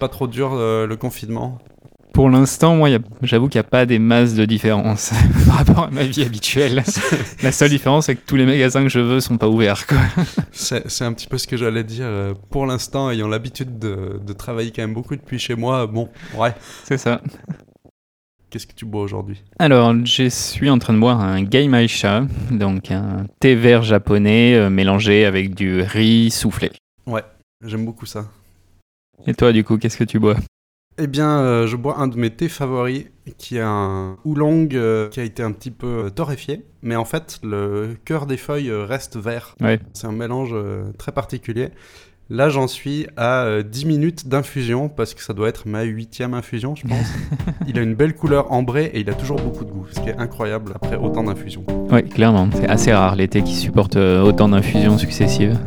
Pas trop dur euh, le confinement Pour l'instant, moi, j'avoue qu'il n'y a pas des masses de différence par rapport à ma vie habituelle. La seule différence, c'est que tous les magasins que je veux sont pas ouverts. C'est un petit peu ce que j'allais dire. euh, Pour l'instant, ayant l'habitude de, de travailler quand même beaucoup depuis chez moi, bon, ouais. C'est ça. Qu'est-ce que tu bois aujourd'hui? Alors, je suis en train de boire un Gaimaisha, donc un thé vert japonais euh, mélangé avec du riz soufflé. J'aime beaucoup ça. Et toi, du coup, qu'est-ce que tu bois Eh bien, euh, je bois un de mes thés favoris, qui est un oolong euh, qui a été un petit peu euh, torréfié, mais en fait, le cœur des feuilles reste vert. Ouais. C'est un mélange très particulier. Là, j'en suis à euh, 10 minutes d'infusion, parce que ça doit être ma huitième infusion, je pense. il a une belle couleur ambrée et il a toujours beaucoup de goût, ce qui est incroyable après autant d'infusions. Oui, clairement. C'est assez rare les thés qui supportent autant d'infusions successives.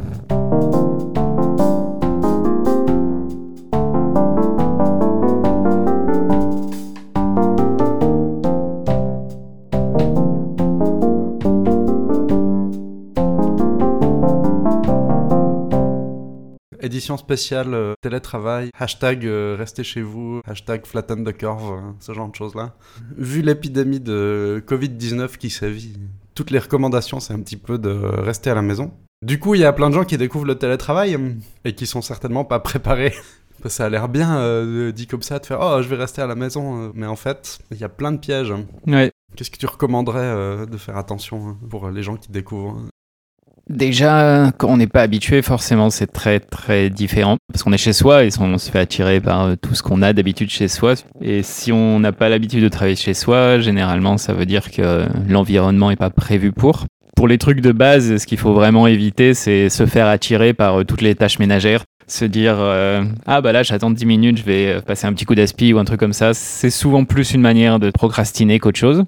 Édition spéciale euh, télétravail, hashtag euh, restez chez vous, hashtag flatten the curve, euh, ce genre de choses-là. Vu l'épidémie de Covid-19 qui sévit, toutes les recommandations, c'est un petit peu de rester à la maison. Du coup, il y a plein de gens qui découvrent le télétravail hum, et qui sont certainement pas préparés. Ça a l'air bien euh, dit comme ça, de faire Oh, je vais rester à la maison. euh, Mais en fait, il y a plein de pièges. Ouais. Qu'est-ce que tu recommanderais euh, de faire attention hein, pour les gens qui découvrent Déjà, quand on n'est pas habitué, forcément, c'est très très différent. Parce qu'on est chez soi et on se fait attirer par euh, tout ce qu'on a d'habitude chez soi. Et si on n'a pas l'habitude de travailler chez soi, généralement, ça veut dire que l'environnement n'est pas prévu pour. Pour les trucs de base, ce qu'il faut vraiment éviter, c'est se faire attirer par euh, toutes les tâches ménagères. Se dire euh, ah bah là j'attends 10 minutes je vais euh, passer un petit coup d'aspi ou un truc comme ça c'est souvent plus une manière de procrastiner qu'autre chose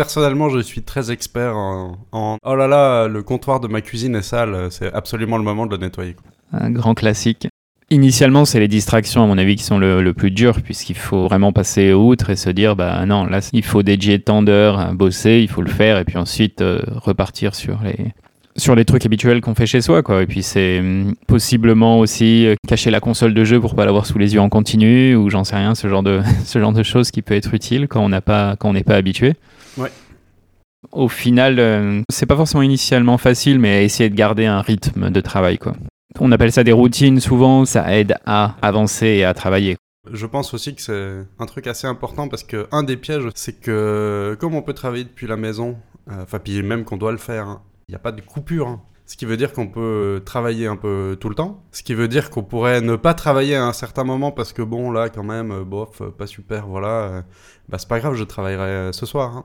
Personnellement, je suis très expert en, Oh là là, le comptoir de ma cuisine est sale, c'est absolument le moment de le nettoyer. un grand classique. Initialement, c'est les distractions, à mon avis, qui sont le, plus dur, puisqu'il faut vraiment passer outre et se dire, bah non, là, il faut dédier tant d'heures à bosser, il faut le faire, et puis ensuite euh, repartir sur les, sur les trucs habituels qu'on fait chez soi, quoi. Et puis c'est hum, possiblement aussi euh, cacher la console de jeu pour pas l'avoir sous les yeux en continu, ou j'en sais rien, ce genre de, ce genre de choses qui peut être utile quand on pas, quand on n'est pas habitué. Ouais. Au final, euh, c'est pas forcément initialement facile, mais essayer de garder un rythme de travail, quoi. On appelle ça des routines souvent, ça aide à avancer et à travailler. Je pense aussi que c'est un truc assez important parce que un des pièges, c'est que comme on peut travailler depuis la maison, euh, enfin puis même qu'on doit le faire, hein, il n'y a pas de coupure. hein. Ce qui veut dire qu'on peut travailler un peu tout le temps. Ce qui veut dire qu'on pourrait ne pas travailler à un certain moment parce que bon là quand même, euh, bof, pas super, voilà. euh, bah c'est pas grave, je travaillerai ce soir. hein.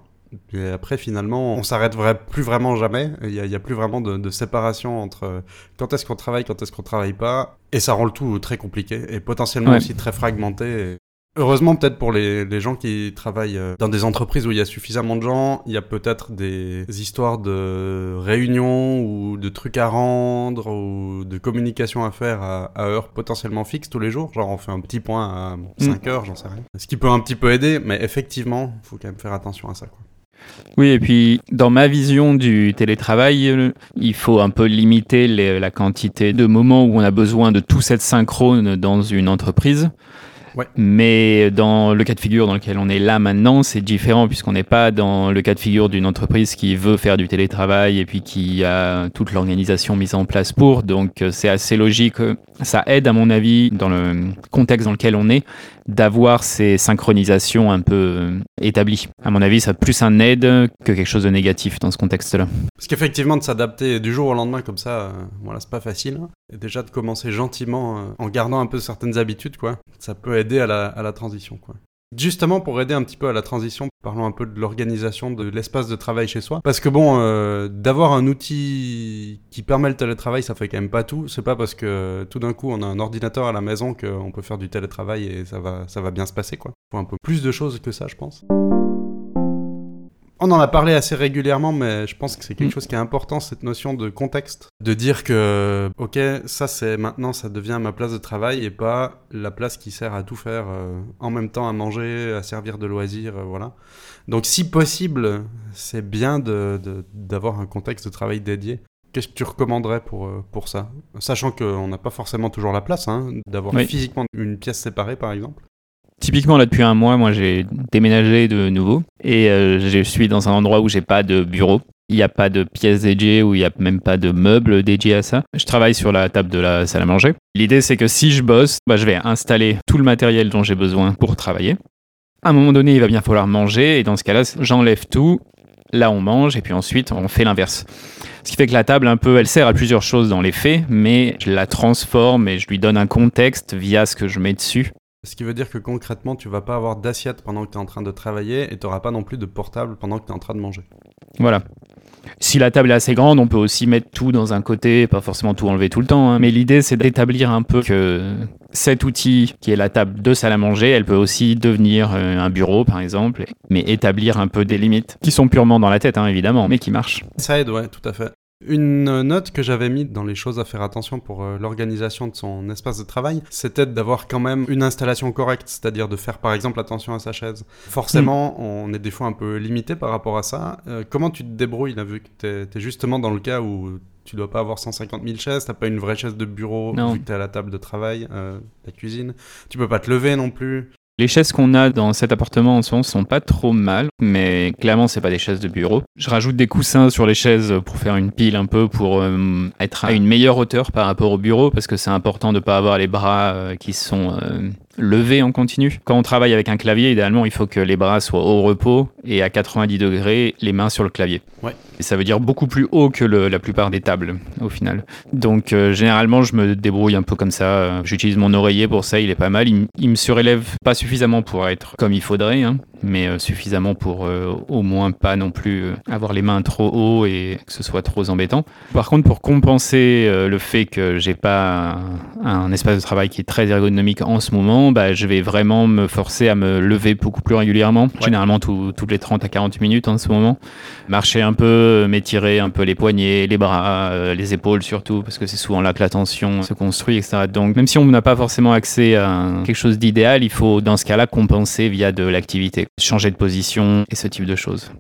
Et après finalement, on s'arrête plus vraiment jamais. Il n'y a, plus vraiment de, de séparation entre euh, quand est-ce qu'on travaille, quand est-ce qu'on travaille pas. Et ça rend le tout très compliqué et potentiellement Ouais. aussi très fragmenté. Et Heureusement, peut-être pour les, les gens qui travaillent euh, dans des entreprises où il y a suffisamment de gens, il y a peut-être des histoires de réunions ou de trucs à rendre ou de communication à faire à, à heure potentiellement fixe tous les jours. Genre, on fait un petit point à 5 heures, j'en sais rien. Ce qui peut un petit peu aider, mais effectivement, il faut quand même faire attention à ça. Quoi. Oui, et puis dans ma vision du télétravail, euh, il faut un peu limiter la quantité de moments où on a besoin de tout cette synchrone dans une entreprise. Ouais. Mais dans le cas de figure dans lequel on est là maintenant, c'est différent puisqu'on n'est pas dans le cas de figure d'une entreprise qui veut faire du télétravail et puis qui a toute l'organisation mise en place pour. Donc euh, c'est assez logique. Ça aide à mon avis dans le contexte dans lequel on est d'avoir ces synchronisations un peu euh, établies. À mon avis, ça a plus un aide que quelque chose de négatif dans ce contexte-là. Parce qu'effectivement, de s'adapter du jour au lendemain comme ça, euh, voilà, c'est pas facile. hein. Et déjà de commencer gentiment euh, en gardant un peu certaines habitudes, quoi. Ça peut aider à la, transition. Justement, pour aider un petit peu à la transition, parlons un peu de l'organisation de l'espace de travail chez soi. Parce que bon, euh, d'avoir un outil qui permet le télétravail, ça fait quand même pas tout. C'est pas parce que tout d'un coup on a un ordinateur à la maison qu'on peut faire du télétravail et ça va, ça va bien se passer, quoi. Faut un peu plus de choses que ça, je pense. On en a parlé assez régulièrement, mais je pense que c'est quelque Mm. chose qui est important, cette notion de contexte. De dire que, ok, ça c'est maintenant, ça devient ma place de travail et pas la place qui sert à tout faire euh, en même temps, à manger, à servir de loisir, euh, voilà. Donc si possible, c'est bien d'avoir un contexte de travail dédié. Qu'est-ce que tu recommanderais pour, euh, pour ça? Sachant qu'on n'a pas forcément toujours la place hein, d'avoir Oui. physiquement une pièce séparée, par exemple. Typiquement, là, depuis un mois, moi, j'ai déménagé de nouveau et euh, je suis dans un endroit où j'ai pas de bureau. Il n'y a pas de pièces dédiées ou il n'y a même pas de meubles dédiés à ça. Je travaille sur la table de la salle à manger. L'idée, c'est que si je bosse, bah, je vais installer tout le matériel dont j'ai besoin pour travailler. À un moment donné, il va bien falloir manger et dans ce cas-là, j'enlève tout. Là, on mange et puis ensuite, on fait l'inverse. Ce qui fait que la table, un peu, elle sert à plusieurs choses dans les faits, mais je la transforme et je lui donne un contexte via ce que je mets dessus. Ce qui veut dire que concrètement, tu vas pas avoir d'assiette pendant que tu es en train de travailler et tu n'auras pas non plus de portable pendant que tu es en train de manger. Voilà. Si la table est assez grande, on peut aussi mettre tout dans un côté, pas forcément tout enlever tout le temps. hein. Mais l'idée, c'est d'établir un peu que cet outil, qui est la table de salle à manger, elle peut aussi devenir euh, un bureau, par exemple, mais établir un peu des limites, qui sont purement dans la tête, hein, évidemment, mais qui marchent. Ça aide, ouais, tout à fait. Une note que j'avais mis dans les choses à faire attention pour euh, l'organisation de son espace de travail, c'était d'avoir quand même une installation correcte, c'est-à-dire de faire par exemple attention à sa chaise. Forcément, on est des fois un peu limité par rapport à ça. Euh, comment tu te débrouilles là, vu que t'es es justement dans le cas où tu dois pas avoir 150 000 chaises, t'as pas une vraie chaise de bureau Non. vu que t'es à la table de travail, euh, la cuisine. Tu peux pas te lever non plus. Les chaises qu'on a dans cet appartement en ce moment sont pas trop mal, mais clairement c'est pas des chaises de bureau. Je rajoute des coussins sur les chaises pour faire une pile un peu pour euh, être à une meilleure hauteur par rapport au bureau parce que c'est important de pas avoir les bras euh, qui sont euh, levés en continu. Quand on travaille avec un clavier, idéalement il faut que les bras soient au repos et à 90 degrés, les mains sur le clavier. Ouais. Et ça veut dire beaucoup plus haut que le- la plupart des tables au final. Donc euh, généralement je me débrouille un peu comme ça. J'utilise mon oreiller pour ça, il est pas mal. Il, il me surélève pas suffisamment pour être comme il faudrait, hein, mais euh, suffisamment pour euh, au moins pas non plus avoir les mains trop haut et que ce soit trop embêtant. Par contre pour compenser le fait que j'ai pas un, un espace de travail qui est très ergonomique en ce moment, bah, je vais vraiment me forcer à me lever beaucoup plus régulièrement, généralement tout- toutes les 30 à 40 minutes en ce moment marcher un peu, m'étirer un peu les poignets, les bras, euh, les épaules surtout, parce que c'est souvent là que la tension se construit, etc. Donc même si on n'a pas forcément accès à quelque chose d'idéal, il faut dans ce cas-là compenser via de l'activité, changer de position et ce type de choses.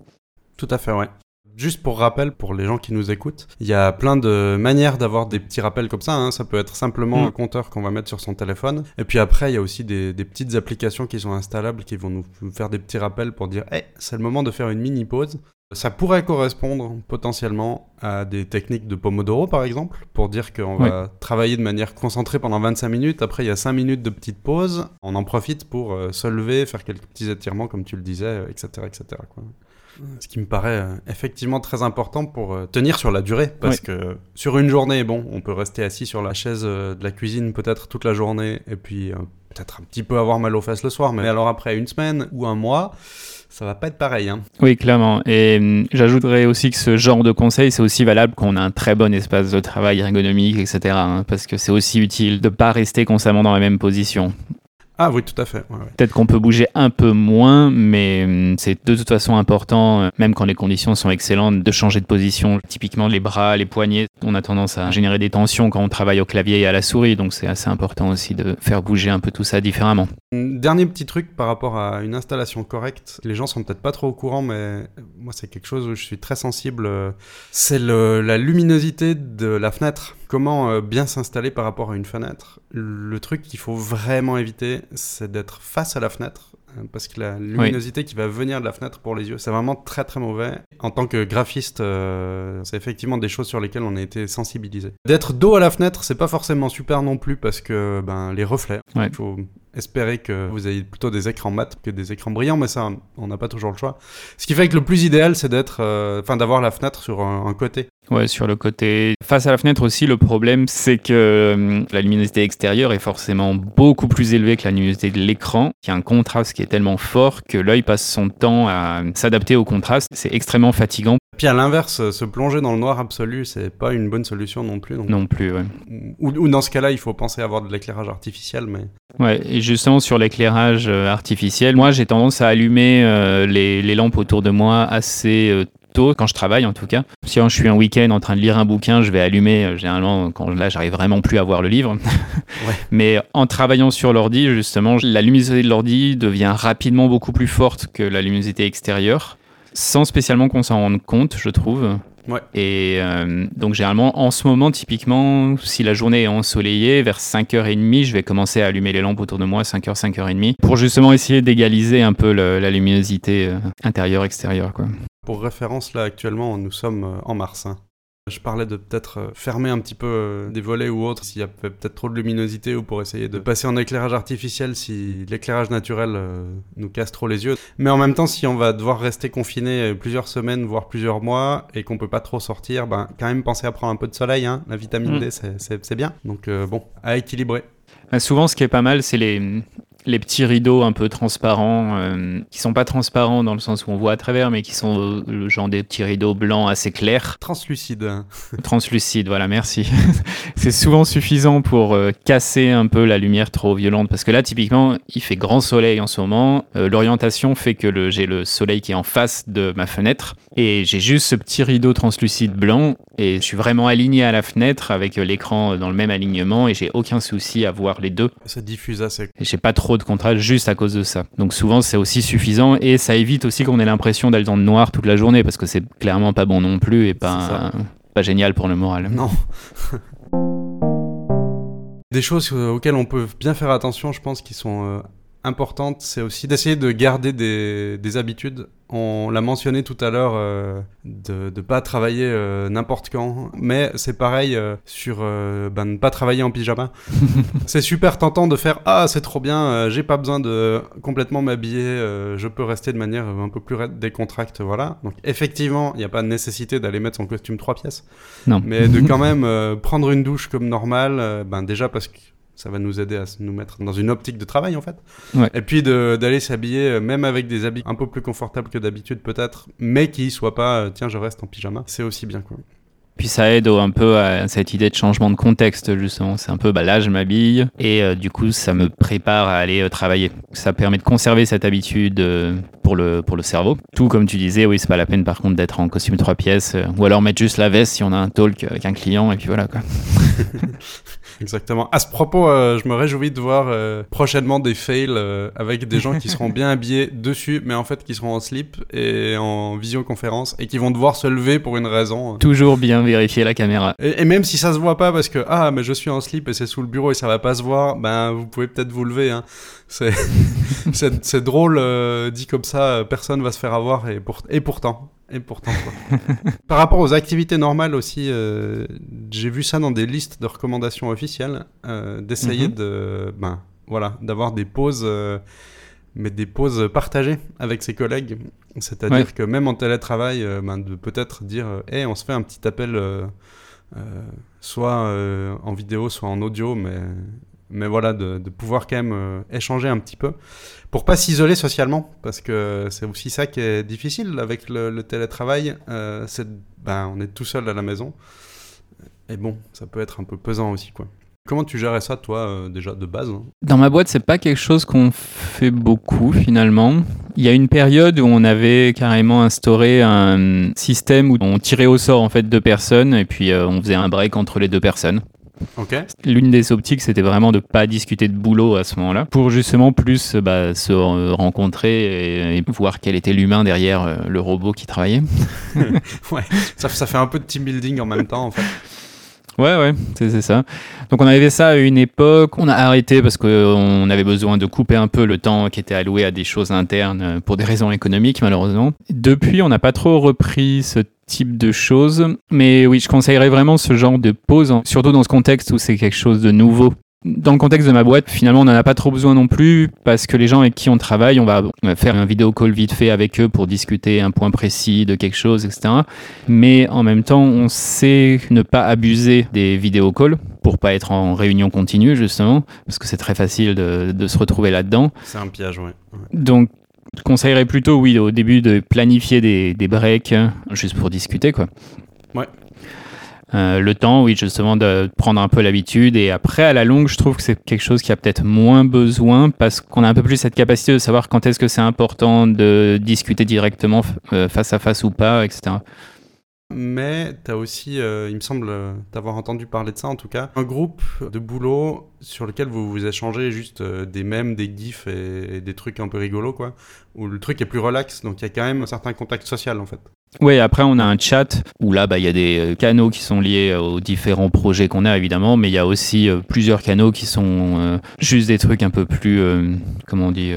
Tout à fait, ouais. Juste pour rappel, pour les gens qui nous écoutent, il y a plein de manières d'avoir des petits rappels comme ça. hein. Ça peut être simplement Mm. un compteur qu'on va mettre sur son téléphone. Et puis après, il y a aussi des, des petites applications qui sont installables qui vont nous nous faire des petits rappels pour dire Hey, c'est le moment de faire une mini pause. Ça pourrait correspondre potentiellement à des techniques de Pomodoro, par exemple, pour dire qu'on va travailler de manière concentrée pendant 25 minutes. Après, il y a 5 minutes de petite pause. On en profite pour euh, se lever, faire quelques petits étirements, comme tu le disais, etc. etc. quoi. Ce qui me paraît euh, effectivement très important pour euh, tenir sur la durée. Parce que sur une journée, bon, on peut rester assis sur la chaise de la cuisine peut-être toute la journée et puis peut-être un petit peu avoir mal aux fesses le soir. Mais alors après une semaine ou un mois, ça va pas être pareil. Hein. Oui, clairement. Et hum, j'ajouterais aussi que ce genre de conseil, c'est aussi valable quand on a un très bon espace de travail ergonomique, etc. hein, parce que c'est aussi utile de pas rester constamment dans la même position. Ah oui, tout à fait. ouais, ouais. Peut-être qu'on peut bouger un peu moins, mais hum, c'est de toute façon important, euh, même quand les conditions sont excellentes, de changer de position. Typiquement, les bras, les poignets, on a tendance à générer des tensions quand on travaille au clavier et à la souris, donc c'est assez important aussi de faire bouger un peu tout ça différemment. Dernier petit truc par rapport à une installation correcte. Les gens sont peut-être pas trop au courant, mais moi c'est quelque chose où je suis très sensible. euh, C'est le- la luminosité de la fenêtre. Comment euh, bien s'installer par rapport à une fenêtre. Le truc qu'il faut vraiment éviter, c'est d'être face à la fenêtre. euh, Parce que la luminosité qui va venir de la fenêtre pour les yeux, c'est vraiment très très mauvais. En tant que graphiste, euh, c'est effectivement des choses sur lesquelles on a été sensibilisé. D'être dos à la fenêtre, c'est pas forcément super non plus parce que ben, les reflets. Ouais. Il faut espérer que vous ayez plutôt des écrans mat que des écrans brillants, mais ça, on n'a pas toujours le choix. Ce qui fait que le plus idéal, c'est d'être, euh, enfin, d'avoir la fenêtre sur un, un côté. Ouais, sur le côté. Face à la fenêtre aussi, le problème, c'est que hum, la luminosité extérieure est forcément beaucoup plus élevée que la luminosité de l'écran. Il y a un contraste qui est tellement fort que l'œil passe son temps à s'adapter au contraste. C'est extrêmement fatigant Puis à l'inverse, se plonger dans le noir absolu, c'est pas une bonne solution non plus. donc- non plus. ouais. Ou, ou dans ce cas-là, il faut penser à avoir de l'éclairage artificiel, mais Ouais, et justement sur l'éclairage euh, artificiel, moi j'ai tendance à allumer euh, les, les lampes autour de moi assez euh, tôt, quand je travaille en tout cas. Si je suis un week-end en train de lire un bouquin, je vais allumer euh, généralement quand là j'arrive vraiment plus à voir le livre. Mais en travaillant sur l'ordi, justement, la luminosité de l'ordi devient rapidement beaucoup plus forte que la luminosité extérieure, sans spécialement qu'on s'en rende compte, je trouve. Ouais. Et euh, donc généralement, en ce moment, typiquement, si la journée est ensoleillée, vers 5h30, je vais commencer à allumer les lampes autour de moi, 5h, 5h30, pour justement essayer d'égaliser un peu le- la luminosité euh, intérieure-extérieure. quoi. Pour référence, là, actuellement, nous sommes euh, en mars. hein. Je parlais de peut-être euh, fermer un petit peu euh, des volets ou autre s'il y a peut- peut-être trop de luminosité ou pour essayer de passer en éclairage artificiel si l'éclairage naturel euh, nous casse trop les yeux. Mais en même temps, si on va devoir rester confiné plusieurs semaines, voire plusieurs mois et qu'on peut pas trop sortir, ben quand même penser à prendre un peu de soleil. Hein. La vitamine Mm. D, c'est- c'est bien. Donc euh, bon, à équilibrer. Bah, souvent, ce qui est pas mal, c'est les, les petits rideaux un peu transparents, euh, qui sont pas transparents dans le sens où on voit à travers, mais qui sont euh, le genre des petits rideaux blancs assez clairs, Translucide. hein. translucides. Voilà, merci. c'est souvent suffisant pour euh, casser un peu la lumière trop violente, parce que là, typiquement, il fait grand soleil en ce moment. Euh, L'orientation fait que j'ai le soleil qui est en face de ma fenêtre, et j'ai juste ce petit rideau translucide blanc, et je suis vraiment aligné à la fenêtre avec l'écran dans le même alignement, et j'ai aucun souci à voir les deux. Ça diffuse assez. J'ai pas trop de contraste juste à cause de ça. Donc souvent c'est aussi suffisant et ça évite aussi qu'on ait l'impression d'aller dans le noir toute la journée parce que c'est clairement pas bon non plus et pas, génial pour le moral. Non. Des choses euh, auxquelles on peut bien faire attention, je pense, qui sont euh, importantes, c'est aussi d'essayer de garder des, des habitudes. On l'a mentionné tout à l'heure, euh, de ne pas travailler euh, n'importe quand, mais c'est pareil euh, sur ben, ne pas travailler en pyjama. c'est super tentant de faire Ah, c'est trop bien, j'ai pas besoin de complètement m'habiller, je peux rester de manière un peu plus décontracte, voilà. Donc, effectivement, il n'y a pas de nécessité d'aller mettre son costume trois pièces Non. mais de quand même prendre une douche comme normal, ben déjà parce que ça va nous aider à nous mettre dans une optique de travail en fait. Ouais. Et puis d'aller s'habiller euh, même avec des habits un peu plus confortables que d'habitude peut-être, mais qui soient pas euh, tiens je reste en pyjama, c'est aussi bien quoi. Puis ça aide un peu à cette idée de changement de contexte justement. C'est un peu bah là je m'habille et euh, du coup ça me prépare à aller euh, travailler. Ça permet de conserver cette habitude euh, pour le pour le cerveau. Tout comme tu disais, oui c'est pas la peine par contre d'être en costume trois pièces ou alors mettre juste la veste si on a un talk avec un client et puis voilà quoi. Exactement. À ce propos, euh, je me réjouis de voir euh, prochainement des fails euh, avec des gens qui seront bien habillés dessus, mais en fait qui seront en slip et en visioconférence et qui vont devoir se lever pour une raison. Toujours bien vérifier la caméra. Et, et même si ça se voit pas parce que ah mais je suis en slip et c'est sous le bureau et ça va pas se voir, ben vous pouvez peut-être vous lever. Hein. C'est drôle euh, dit comme ça, euh, personne va se faire avoir et, pour, et pourtant et pourtant. quoi. Par rapport aux activités normales aussi, euh, j'ai vu ça dans des listes de recommandations officielles euh, d'essayer Mhm. de ben voilà d'avoir des pauses. euh, mais des pauses partagées avec ses collègues. C'est-à-dire Ouais. que même en télétravail, ben, de peut-être dire Hé, on se fait un petit appel, soit en vidéo, soit en audio, mais, mais voilà, de, pouvoir quand même euh, échanger un petit peu pour pas s'isoler socialement, parce que c'est aussi ça qui est difficile avec le, télétravail. euh, c'est ben, on est tout seul à la maison. Et bon, ça peut être un peu pesant aussi, quoi. Comment tu gérais ça, toi, euh, déjà, de base hein? Dans ma boîte, c'est pas quelque chose qu'on fait beaucoup finalement. Il y a une période où on avait carrément instauré un système où on tirait au sort en fait deux personnes et puis on faisait un break entre les deux personnes. L'une des optiques, c'était vraiment de pas discuter de boulot à ce moment-là, pour justement plus euh, bah, se rencontrer et, et voir quel était l'humain derrière euh, le robot qui travaillait. Ouais, ça, ça fait un peu de team building en même temps, en fait. Ouais, ouais, c'est ça. Donc on avait fait ça à une époque, on a arrêté parce qu'on avait besoin de couper un peu le temps qui était alloué à des choses internes euh, pour des raisons économiques malheureusement. Depuis, on n'a pas trop repris ce type de choses, mais oui, je conseillerais vraiment ce genre de pause, hein, surtout dans ce contexte où c'est quelque chose de nouveau. Dans le contexte de ma boîte, finalement, on n'en a pas trop besoin non plus parce que les gens avec qui on travaille, on va, on va faire un vidéo call vite fait avec eux pour discuter un point précis de quelque chose, etc. Mais en même temps, on sait ne pas abuser des vidéo calls pour pas être en réunion continue, justement, parce que c'est très facile de, de se retrouver là-dedans. C'est un piège, ouais. Donc, je conseillerais plutôt, oui, au début de planifier des, des breaks, hein, juste pour discuter, quoi. Ouais. Euh, le temps, oui, justement, de prendre un peu l'habitude. Et après, à la longue, je trouve que c'est quelque chose qui a peut-être moins besoin parce qu'on a un peu plus cette capacité de savoir quand est-ce que c'est important de discuter directement euh, face à face ou pas, etc. Mais tu as aussi, euh, il me semble euh, t'avoir entendu parler de ça en tout cas, un groupe de boulot sur lequel vous vous échangez juste euh, des mèmes, des gifs et, et des trucs un peu rigolos, quoi. Où le truc est plus relax, donc il y a quand même un certain contact social en fait. Oui, après on a un chat où là bah, il y a des euh, canaux qui sont liés euh, aux différents projets qu'on a évidemment, mais il y a aussi euh, plusieurs canaux qui sont juste des trucs un peu plus, comment on dit,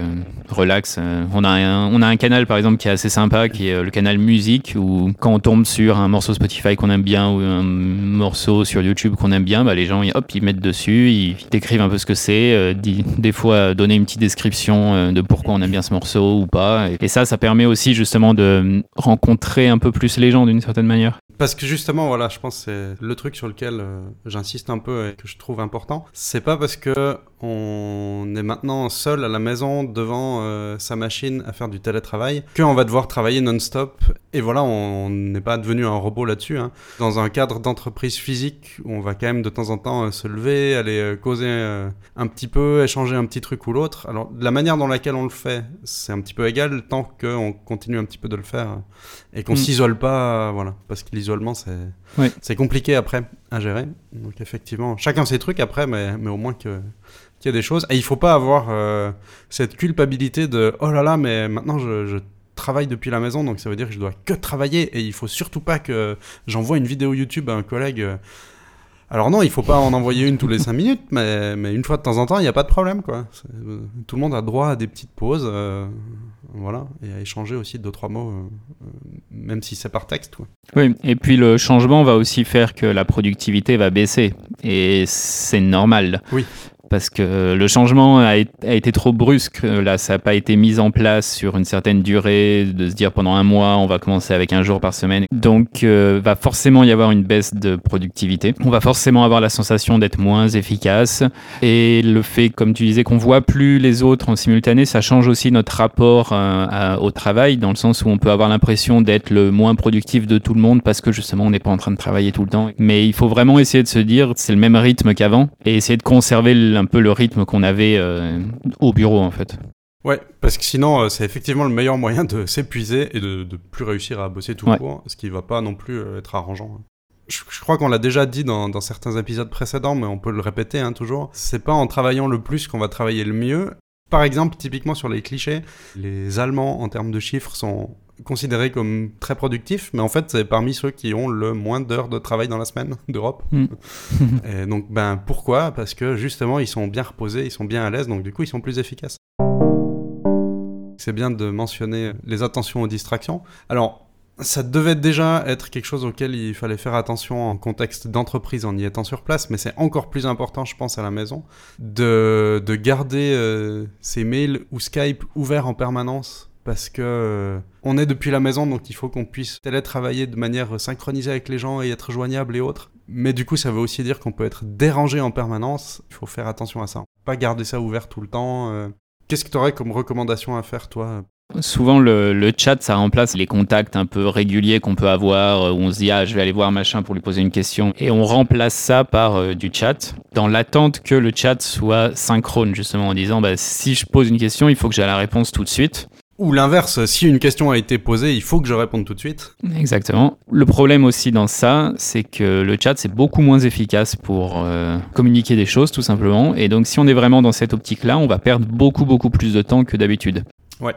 relax. on, a un, on a un canal par exemple qui est assez sympa, qui est le canal musique, où quand on tombe sur un morceau Spotify qu'on aime bien ou un morceau sur YouTube qu'on aime bien, bah, les gens hop, ils mettent dessus, ils décrivent un peu ce que c'est, des fois donner une petite description de pourquoi on aime bien ce morceau ou pas. Et ça, ça permet aussi justement de rencontrer un peu plus les gens d'une certaine manière. Parce que justement, voilà, je pense que c'est le truc sur lequel euh, j'insiste un peu et que je trouve important. C'est pas parce que on est maintenant seul à la maison devant euh, sa machine à faire du télétravail qu'on va devoir travailler non-stop. Et voilà, on n'est pas devenu un robot là-dessus. Hein. Dans un cadre d'entreprise physique où on va quand même de temps en temps euh, se lever, aller causer un petit peu, échanger un petit truc ou l'autre. Alors, la manière dans laquelle on le fait, c'est un petit peu égal tant qu'on continue un petit peu de le faire et qu'on mm. s'isole pas, voilà, parce que l'isolement c'est c'est compliqué après à gérer. Donc effectivement, chacun ses trucs après, mais, mais au moins que qu'il y a des choses. Et il faut pas avoir euh, cette culpabilité de oh là là, mais maintenant je, je travaille depuis la maison, donc ça veut dire que je dois que travailler et il faut surtout pas que j'envoie une vidéo YouTube à un collègue. Alors non, il faut pas en envoyer une tous les 5 minutes, mais, mais une fois de temps en temps, il n'y a pas de problème. quoi. Tout le monde a droit à des petites pauses, euh, voilà, et à échanger aussi deux, trois mots, euh, même si c'est par texte. Quoi. Oui, et puis le changement va aussi faire que la productivité va baisser, et c'est normal. Oui parce que le changement a, été trop brusque. Là, ça n'a pas été mis en place sur une certaine durée, de se dire pendant un mois, on va commencer avec un jour par semaine. Donc, euh, va forcément y avoir une baisse de productivité. On va forcément avoir la sensation d'être moins efficace. Et le fait, comme tu disais, qu'on voit plus les autres en simultané, ça change aussi notre rapport euh, au travail, dans le sens où on peut avoir l'impression d'être le moins productif de tout le monde parce que justement, on n'est pas en train de travailler tout le temps. Mais il faut vraiment essayer de se dire, c'est le même rythme qu'avant, et essayer de conserver le un peu le rythme qu'on avait euh, au bureau en fait. Ouais, parce que sinon, euh, c'est effectivement le meilleur moyen de s'épuiser et de, de plus réussir à bosser tout le court, ce qui va pas non plus euh, être arrangeant. Je, crois qu'on l'a déjà dit dans, dans, certains épisodes précédents, mais on peut le répéter hein, toujours. C'est pas en travaillant le plus qu'on va travailler le mieux. Par exemple, typiquement sur les clichés, les Allemands en termes de chiffres sont considérés comme très productifs, mais en fait, c'est parmi ceux qui ont le moins d'heures de travail dans la semaine d'Europe. Mm. et donc, ben, pourquoi? Parce que justement, ils sont bien reposés, ils sont bien à l'aise, donc du coup, ils sont plus efficaces. C'est bien de mentionner les attentions aux distractions. Alors, ça devait déjà être quelque chose auquel il fallait faire attention en contexte d'entreprise en y étant sur place, mais c'est encore plus important, je pense, à la maison, de, de garder euh, ses mails ou Skype ouverts en permanence parce que euh, on est depuis la maison, donc il faut qu'on puisse télétravailler de manière synchronisée avec les gens et être joignable et autres. Mais du coup, ça veut aussi dire qu'on peut être dérangé en permanence. Il faut faire attention à ça. Pas garder ça ouvert tout le temps. Euh. Qu'est-ce que tu aurais comme recommandation à faire, toi? Souvent, le, chat, ça remplace les contacts un peu réguliers qu'on peut avoir, euh, où on se dit, ah, je vais aller voir machin pour lui poser une question. Et on remplace ça par du chat, dans l'attente que le chat soit synchrone, justement, en disant, bah, si je pose une question, il faut que j'ai la réponse tout de suite. Ou l'inverse, si une question a été posée, il faut que je réponde tout de suite. Exactement. Le problème aussi dans ça, c'est que le chat, c'est beaucoup moins efficace pour euh, communiquer des choses, tout simplement. Et donc, si on est vraiment dans cette optique-là, on va perdre beaucoup, beaucoup plus de temps que d'habitude. Ouais.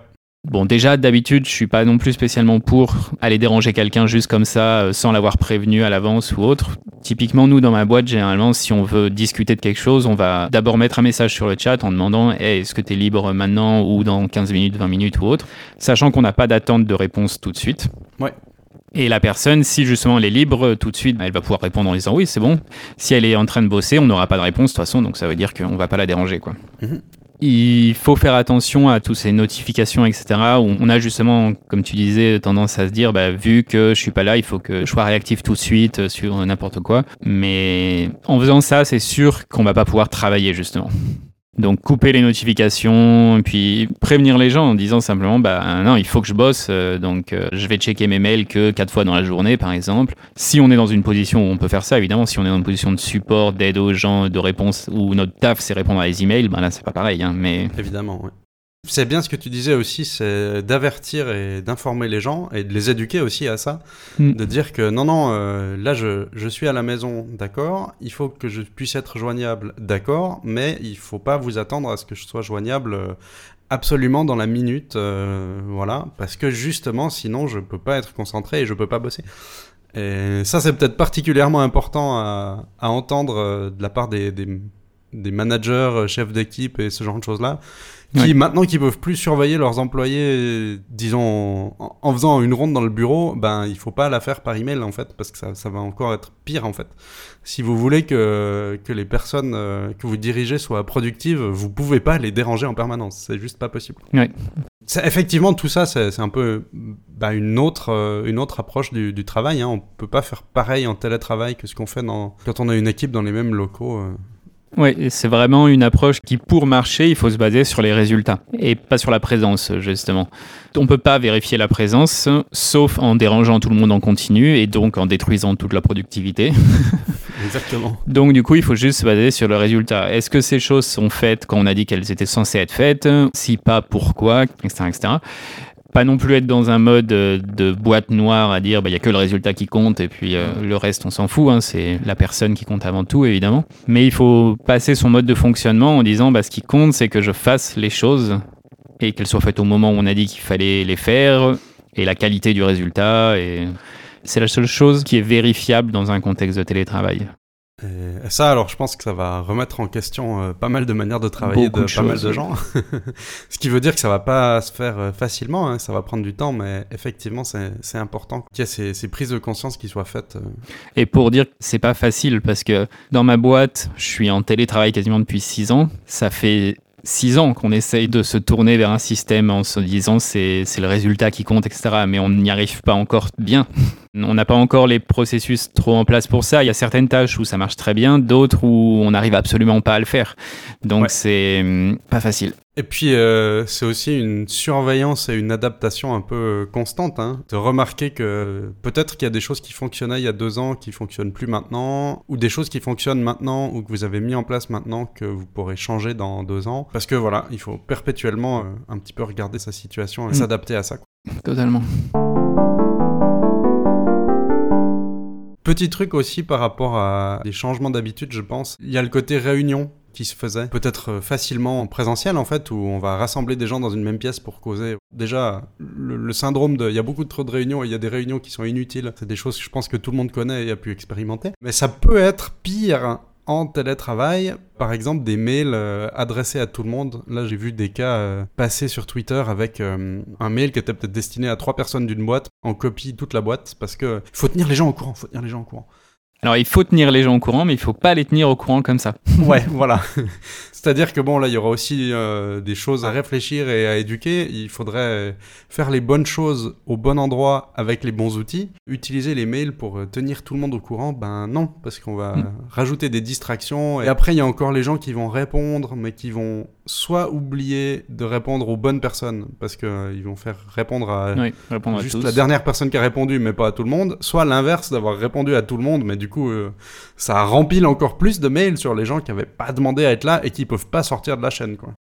Bon, déjà, d'habitude, je suis pas non plus spécialement pour aller déranger quelqu'un juste comme ça, euh, sans l'avoir prévenu à l'avance ou autre. Typiquement, nous, dans ma boîte, généralement, si on veut discuter de quelque chose, on va d'abord mettre un message sur le chat en demandant hey, est-ce que tu es libre maintenant ou dans 15 minutes, 20 minutes ou autre, sachant qu'on n'a pas d'attente de réponse tout de suite. Ouais. Et la personne, si justement elle est libre, tout de suite, elle va pouvoir répondre en disant oui, c'est bon. Si elle est en train de bosser, on n'aura pas de réponse de toute façon, donc ça veut dire qu'on va pas la déranger, quoi. Mhm il faut faire attention à toutes ces notifications, etc. On a justement, comme tu disais, tendance à se dire, bah, vu que je suis pas là, il faut que je sois réactif tout de suite euh, sur n'importe quoi. Mais en faisant ça, c'est sûr qu'on va pas pouvoir travailler justement. Donc couper les notifications, puis prévenir les gens en disant simplement bah non il faut que je bosse, euh, donc euh, je vais checker mes mails que quatre fois dans la journée par exemple. Si on est dans une position où on peut faire ça évidemment, si on est dans une position de support, d'aide aux gens, de réponse où notre taf c'est répondre à les emails, ben là c'est pas pareil. Hein, mais évidemment. Ouais. C'est bien ce que tu disais aussi, c'est d'avertir et d'informer les gens et de les éduquer aussi à ça. Mm. De dire que non, non, euh, là je, je suis à la maison, d'accord, il faut que je puisse être joignable, d'accord, mais il faut pas vous attendre à ce que je sois joignable euh, absolument dans la minute, euh, voilà, parce que justement sinon je peux pas être concentré et je peux pas bosser. Et ça c'est peut-être particulièrement important à, à entendre de la part des, des, des managers, chefs d'équipe et ce genre de choses-là, qui Ouais. maintenant qu'ils peuvent plus surveiller leurs employés, disons en, en faisant une ronde dans le bureau, ben il faut pas la faire par email en fait, parce que ça, ça va encore être pire en fait. Si vous voulez que, que les personnes euh, que vous dirigez soient productives, vous pouvez pas les déranger en permanence, c'est juste pas possible. Ouais. Effectivement, tout ça, c'est un peu bah, une, autre, euh, une autre approche du, du travail. Hein. On peut pas faire pareil en télétravail que ce qu'on fait dans, quand on a une équipe dans les mêmes locaux. euh. Oui, c'est vraiment une approche qui, pour marcher, il faut se baser sur les résultats et pas sur la présence, justement. On peut pas vérifier la présence, sauf en dérangeant tout le monde en continu et donc en détruisant toute la productivité. Exactement. Donc, du coup, il faut juste se baser sur le résultat. Est-ce que ces choses sont faites quand on a dit qu'elles étaient censées être faites? Si pas, pourquoi? Etc., etc. Pas non plus être dans un mode euh, de boîte noire à dire bah, il y a que le résultat qui compte et puis euh, le reste on s'en fout. hein. c'est la personne qui compte avant tout évidemment. Mais il faut passer son mode de fonctionnement en disant bah, ce qui compte c'est que je fasse les choses et qu'elles soient faites au moment où on a dit qu'il fallait les faire et la qualité du résultat. Et c'est la seule chose qui est vérifiable dans un contexte de télétravail. Et ça, alors, je pense que ça va remettre en question euh, pas mal de manières de travailler Beaucoup de, de pas mal de gens. Ce qui veut dire que ça va pas se faire euh, facilement, hein, ça va prendre du temps, mais effectivement, c'est c'est important qu'il y ait ces, ces prises de conscience qui soient faites. euh. Et pour dire que c'est pas facile, parce que dans ma boîte, je suis en télétravail quasiment depuis 6 ans. Ça fait 6 ans qu'on essaye de se tourner vers un système en se disant c'est c'est le résultat qui compte, etc. Mais on n'y arrive pas encore bien. On n'a pas encore les processus trop en place pour ça. Il y a certaines tâches où ça marche très bien, d'autres où on n'arrive absolument pas à le faire. Donc Ouais. c'est hum, pas facile. Et puis, euh, c'est aussi une surveillance et une adaptation un peu euh, constante. Hein, de remarquer que peut-être qu'il y a des choses qui fonctionnaient il y a deux ans qui fonctionnent plus maintenant, ou des choses qui fonctionnent maintenant ou que vous avez mis en place maintenant que vous pourrez changer dans deux ans. Parce que voilà, il faut perpétuellement euh, un petit peu regarder sa situation et Mm. s'adapter à ça. quoi. Totalement. Petit truc aussi par rapport à des changements d'habitude, je pense. Il y a le côté réunion qui se faisait peut-être euh, facilement en présentiel en fait où on va rassembler des gens dans une même pièce pour causer. Déjà le, syndrome de il y a beaucoup de trop de réunions et il y a des réunions qui sont inutiles. C'est des choses que je pense que tout le monde connaît et a pu expérimenter. Mais ça peut être pire en télétravail, par exemple des mails euh, adressés à tout le monde. Là, j'ai vu des cas euh, passer sur Twitter avec un mail qui était peut-être destiné à trois personnes d'une boîte, en copie toute la boîte, parce que faut tenir les gens au courant, faut tenir les gens au courant. Alors il faut tenir les gens au courant, mais il faut pas les tenir au courant comme ça. Ouais, voilà. C'est-à-dire que bon, là, il y aura aussi euh, des choses à réfléchir et à éduquer. Il faudrait faire les bonnes choses au bon endroit avec les bons outils. Utiliser les mails pour euh, tenir tout le monde au courant, ben non, parce qu'on va Mm. rajouter des distractions. Et après, il y a encore les gens qui vont répondre, mais qui vont soit oublier de répondre aux bonnes personnes, parce qu'ils vont faire répondre à Oui, répondre à juste tous. la dernière personne qui a répondu, mais pas à tout le monde, soit l'inverse d'avoir répondu à tout le monde, mais du coup, euh, ça rempile encore plus de mails sur les gens qui n'avaient pas demandé à être là et qui peuvent pas sortir de la chaîne.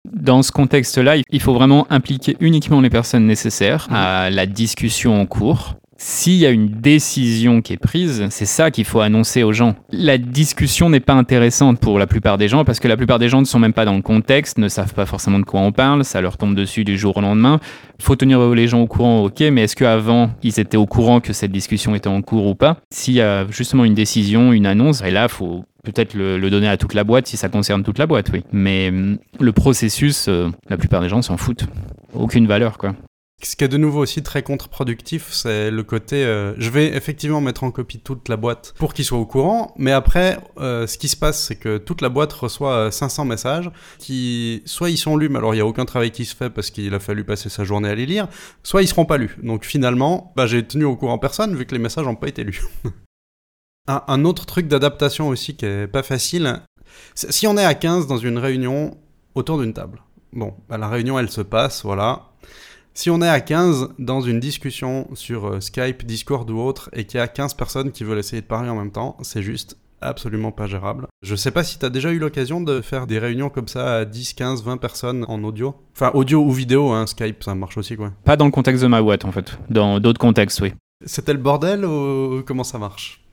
Dans ce contexte-là, il faut vraiment impliquer uniquement les personnes nécessaires à la discussion en cours. S'il y a une décision qui est prise, c'est ça qu'il faut annoncer aux gens. La discussion n'est pas intéressante pour la plupart des gens parce que la plupart des gens ne sont même pas dans le contexte, ne savent pas forcément de quoi on parle, ça leur tombe dessus du jour au lendemain. Faut tenir les gens au courant, ok, mais est-ce qu'avant ils étaient au courant que cette discussion était en cours ou pas? S'il y a justement une décision, une annonce, et là, faut peut-être le, donner à toute la boîte si ça concerne toute la boîte, oui. Mais hum, le processus, euh, la plupart des gens s'en foutent. Aucune valeur, quoi. Ce qui est de nouveau aussi très contre-productif, c'est le côté euh, je vais effectivement mettre en copie toute la boîte pour qu'ils soient au courant, mais après, euh, ce qui se passe, c'est que toute la boîte reçoit euh, 500 messages qui, soit ils sont lus, mais alors il n'y a aucun travail qui se fait parce qu'il a fallu passer sa journée à les lire, soit ils seront pas lus. Donc finalement, bah, j'ai tenu au courant personne vu que les messages n'ont pas été lus. un, autre truc d'adaptation aussi qui est pas facile, si on est à 15 dans une réunion autour d'une table, bon, bah, la réunion elle se passe, voilà. Si on est à 15 dans une discussion sur euh, Skype, Discord ou autre, et qu'il y a 15 personnes qui veulent essayer de parler en même temps, c'est juste absolument pas gérable. Je sais pas si tu as déjà eu l'occasion de faire des réunions comme ça à 10, 15, 20 personnes en audio. Enfin, audio ou vidéo, hein, Skype, ça marche aussi, quoi. Pas dans le contexte de ma boîte, en fait. Dans d'autres contextes, oui. C'était le bordel ou comment ça marche?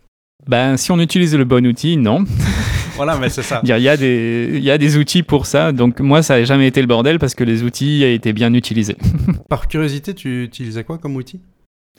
Ben, si on utilise le bon outil, non. Voilà, mais c'est ça. Il y, a des, il y a des outils pour ça, donc moi ça n'a jamais été le bordel parce que les outils été bien utilisés. Par curiosité, tu utilisais quoi comme outil?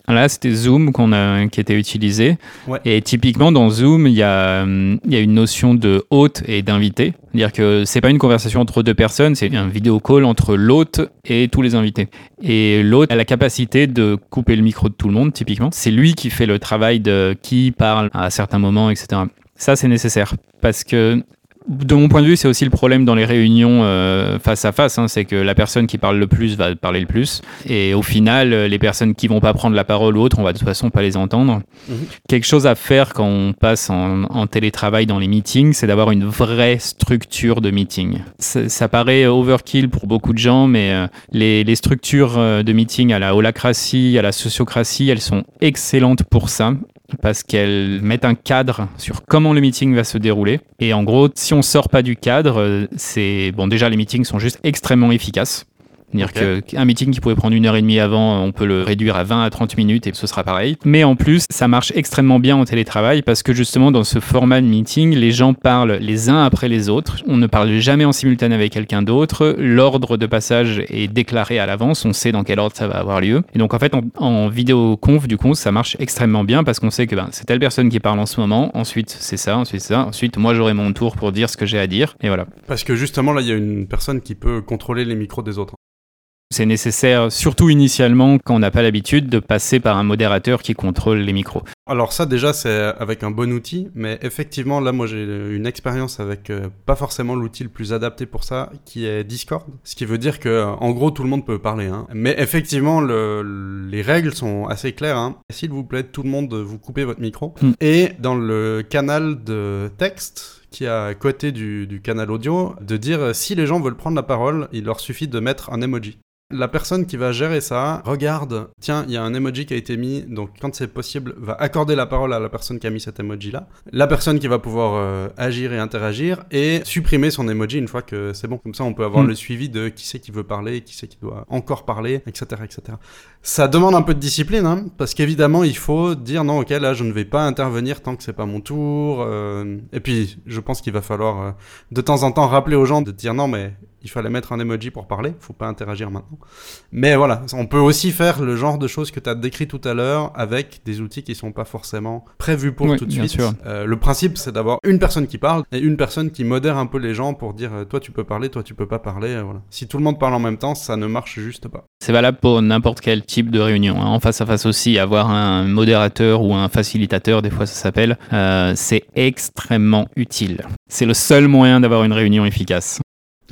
Là, c'était Zoom qu'on a, qui était utilisé. Et typiquement, dans Zoom, il y a, il y a une notion de hôte et d'invité. C'est-à-dire que c'est pas une conversation entre deux personnes, c'est un vidéo call entre l'hôte et tous les invités. Et l'hôte a la capacité de couper le micro de tout le monde, typiquement. C'est lui qui fait le travail de qui parle à certains moments, etc. Ça, c'est nécessaire parce que de mon point de vue, c'est aussi le problème dans les réunions euh, face à face, hein, c'est que la personne qui parle le plus va parler le plus, et au final, les personnes qui vont pas prendre la parole ou autre, on va de toute façon pas les entendre. Mhm. Quelque chose à faire quand on passe en, télétravail dans les meetings, c'est d'avoir une vraie structure de meeting. Ça, paraît overkill pour beaucoup de gens, mais euh, les, les, structures euh, de meeting à la holacratie, à la sociocratie, elles sont excellentes pour ça parce qu'elles mettent un cadre sur comment le meeting va se dérouler. Et en gros, si on sort pas du cadre, euh, c'est bon. Déjà, les meetings sont juste extrêmement efficaces. C'est-à-dire qu'un meeting qui pouvait prendre une heure et demie avant, on peut le réduire à 20 à 30 minutes et ce sera pareil. Mais en plus, ça marche extrêmement bien en télétravail parce que justement, dans ce format de meeting, les gens parlent les uns après les autres. On ne parle jamais en simultané avec quelqu'un d'autre. L'ordre de passage est déclaré à l'avance. On sait dans quel ordre ça va avoir lieu. Et donc, en fait, en, en vidéoconf, du coup, ça marche extrêmement bien parce qu'on sait que ben, c'est telle personne qui parle en ce moment. Ensuite, c'est ça. Ensuite, c'est ça. Ensuite, moi, j'aurai mon tour pour dire ce que j'ai à dire. Et voilà. Parce que justement, là, il y a une personne qui peut contrôler les micros des autres. C'est nécessaire, surtout initialement, quand on n'a pas l'habitude de passer par un modérateur qui contrôle les micros. Alors ça déjà c'est avec un bon outil, mais effectivement là moi j'ai une expérience avec euh, pas forcément l'outil le plus adapté pour ça, qui est Discord. Ce qui veut dire que en gros tout le monde peut parler. Hein. Mais effectivement les règles sont assez claires. Hein. S'il vous plaît tout le monde vous coupez votre micro. Hmm. Et dans le canal de texte qui est à côté du, du, canal audio, de dire si les gens veulent prendre la parole, il leur suffit de mettre un emoji. La personne qui va gérer ça regarde, tiens, il y a un emoji qui a été mis, donc quand c'est possible, va accorder la parole à la personne qui a mis cet emoji-là. La personne qui va pouvoir euh, agir et interagir et supprimer son emoji une fois que c'est bon. Comme ça, on peut avoir hmm. le suivi de qui c'est qui veut parler, qui c'est qui doit encore parler, etc., etc. Ça demande un peu de discipline, hein, parce qu'évidemment, il faut dire non, ok, là, je ne vais pas intervenir tant que c'est pas mon tour. Euh, et puis, je pense qu'il va falloir euh, de temps en temps rappeler aux gens de dire non, mais il fallait mettre un emoji pour parler, faut pas interagir maintenant. Mais voilà, on peut aussi faire le genre de choses que tu as décrit tout à l'heure avec des outils qui sont pas forcément prévus pour tout de suite. Euh, le principe, c'est d'avoir une personne qui parle et une personne qui modère un peu les gens pour dire euh, toi tu peux parler, toi tu peux pas parler. Euh, voilà. Si tout le monde parle en même temps, ça ne marche juste pas. C'est valable pour n'importe quel type de réunion. Hein. En face à face aussi, avoir un modérateur ou un facilitateur, des fois ça s'appelle, c'est extrêmement utile. C'est le seul moyen d'avoir une réunion efficace.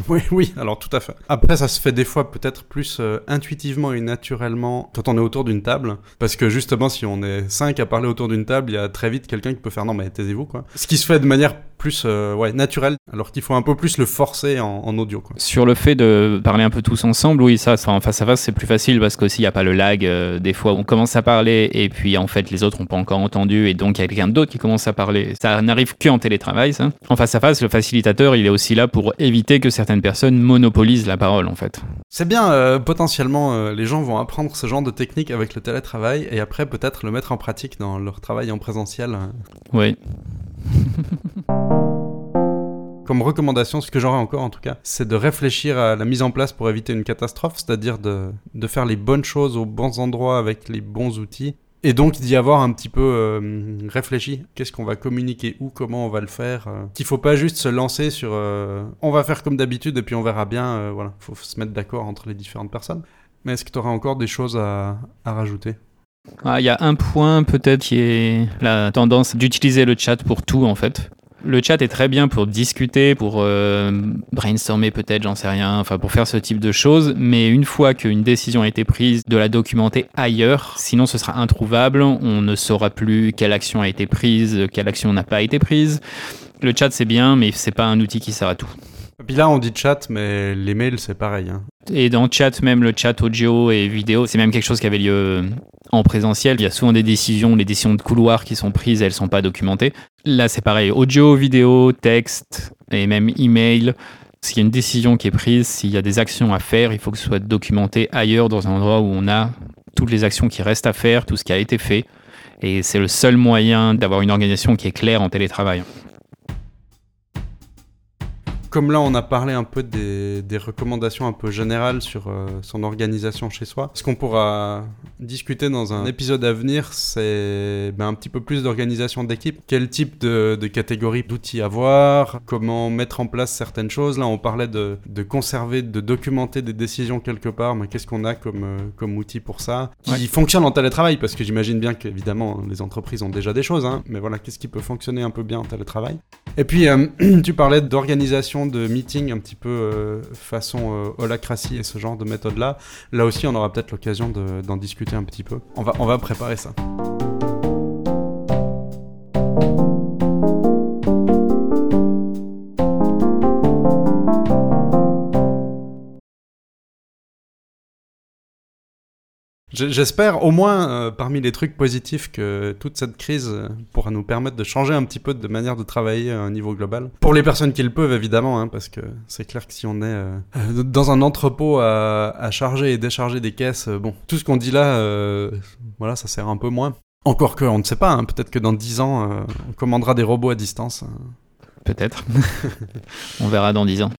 Oui, oui, alors tout à fait. Après, ça se fait des fois peut-être plus euh, intuitivement et naturellement quand on est autour d'une table. Parce que justement, si on est cinq à parler autour d'une table, il y a très vite quelqu'un qui peut faire non, mais taisez-vous, quoi. Ce qui se fait de manière plus euh, ouais, naturel, alors qu'il faut un peu plus le forcer en, audio. Quoi. Sur le fait de parler un peu tous ensemble, oui, ça, en face à face, c'est plus facile parce qu'aussi, il n'y a pas le lag. Euh, des fois, on commence à parler et puis en fait, les autres n'ont pas encore entendu et donc il y a quelqu'un d'autre qui commence à parler. Ça n'arrive qu'en télétravail, ça. En face à face, le facilitateur, il est aussi là pour éviter que certaines personnes monopolisent la parole, en fait. C'est bien, euh, potentiellement, les gens vont apprendre ce genre de technique avec le télétravail et après peut-être le mettre en pratique dans leur travail en présentiel. Oui. Comme recommandation, ce que j'aurais encore en tout cas, c'est de réfléchir à la mise en place pour éviter une catastrophe, c'est-à-dire de, de, faire les bonnes choses aux bons endroits avec les bons outils. Et donc d'y avoir un petit peu euh, réfléchi. Qu'est-ce qu'on va communiquer où, comment on va le faire. Euh. Qu'il faut pas juste se lancer sur euh, on va faire comme d'habitude et puis on verra bien. voilà, faut se mettre d'accord entre les différentes personnes. Mais est-ce que tu auras encore des choses à, à rajouter? Ah, il y a un point peut-être qui est la tendance d'utiliser le chat pour tout en fait. Le chat est très bien pour discuter, pour euh, brainstormer peut-être, j'en sais rien, enfin pour faire ce type de choses, mais une fois qu'une décision a été prise, de la documenter ailleurs, sinon ce sera introuvable, on ne saura plus quelle action a été prise, quelle action n'a pas été prise. Le chat c'est bien, mais c'est pas un outil qui sert à tout. Et puis là on dit chat, mais les mails c'est pareil. Hein. Et dans chat, même le chat audio et vidéo, c'est même quelque chose qui avait lieu en présentiel. Il y a souvent des décisions, les décisions de couloir qui sont prises, elles sont pas documentées. Là, c'est pareil, audio, vidéo, texte et même email. S'il y a une décision qui est prise, s'il y a des actions à faire, il faut que ce soit documenté ailleurs dans un endroit où on a toutes les actions qui restent à faire, tout ce qui a été fait. Et c'est le seul moyen d'avoir une organisation qui est claire en télétravail. Comme là, on a parlé un peu des, des recommandations un peu générales sur euh, son organisation chez soi. Ce qu'on pourra discuter dans un épisode à venir, c'est ben, un petit peu plus d'organisation d'équipe. Quel type de, de catégorie d'outils avoir Comment mettre en place certaines choses Là, on parlait de, de conserver, de documenter des décisions quelque part. Mais qu'est-ce qu'on a comme, euh, comme outil pour ça Qui Ouais. fonctionne en télétravail Parce que j'imagine bien qu'évidemment, les entreprises ont déjà des choses. Hein, mais voilà, qu'est-ce qui peut fonctionner un peu bien en télétravail et puis, euh, tu parlais d'organisation de meetings un petit peu euh, façon euh, et ce genre de méthode-là. Là aussi, on aura peut-être l'occasion de- d'en discuter un petit peu. On va, on va préparer ça. J'espère au moins euh, parmi les trucs positifs que toute cette crise euh, pourra nous permettre de changer un petit peu de manière de travailler à un niveau global. Pour les personnes qui le peuvent évidemment, hein, parce que c'est clair que si on est euh, dans un entrepôt à, charger et décharger des caisses, bon, tout ce qu'on dit là, voilà, ça sert un peu moins. Encore que, on ne sait pas, hein, peut-être que dans 10 ans, on commandera des robots à distance. hein. Peut-être. on verra dans 10 ans.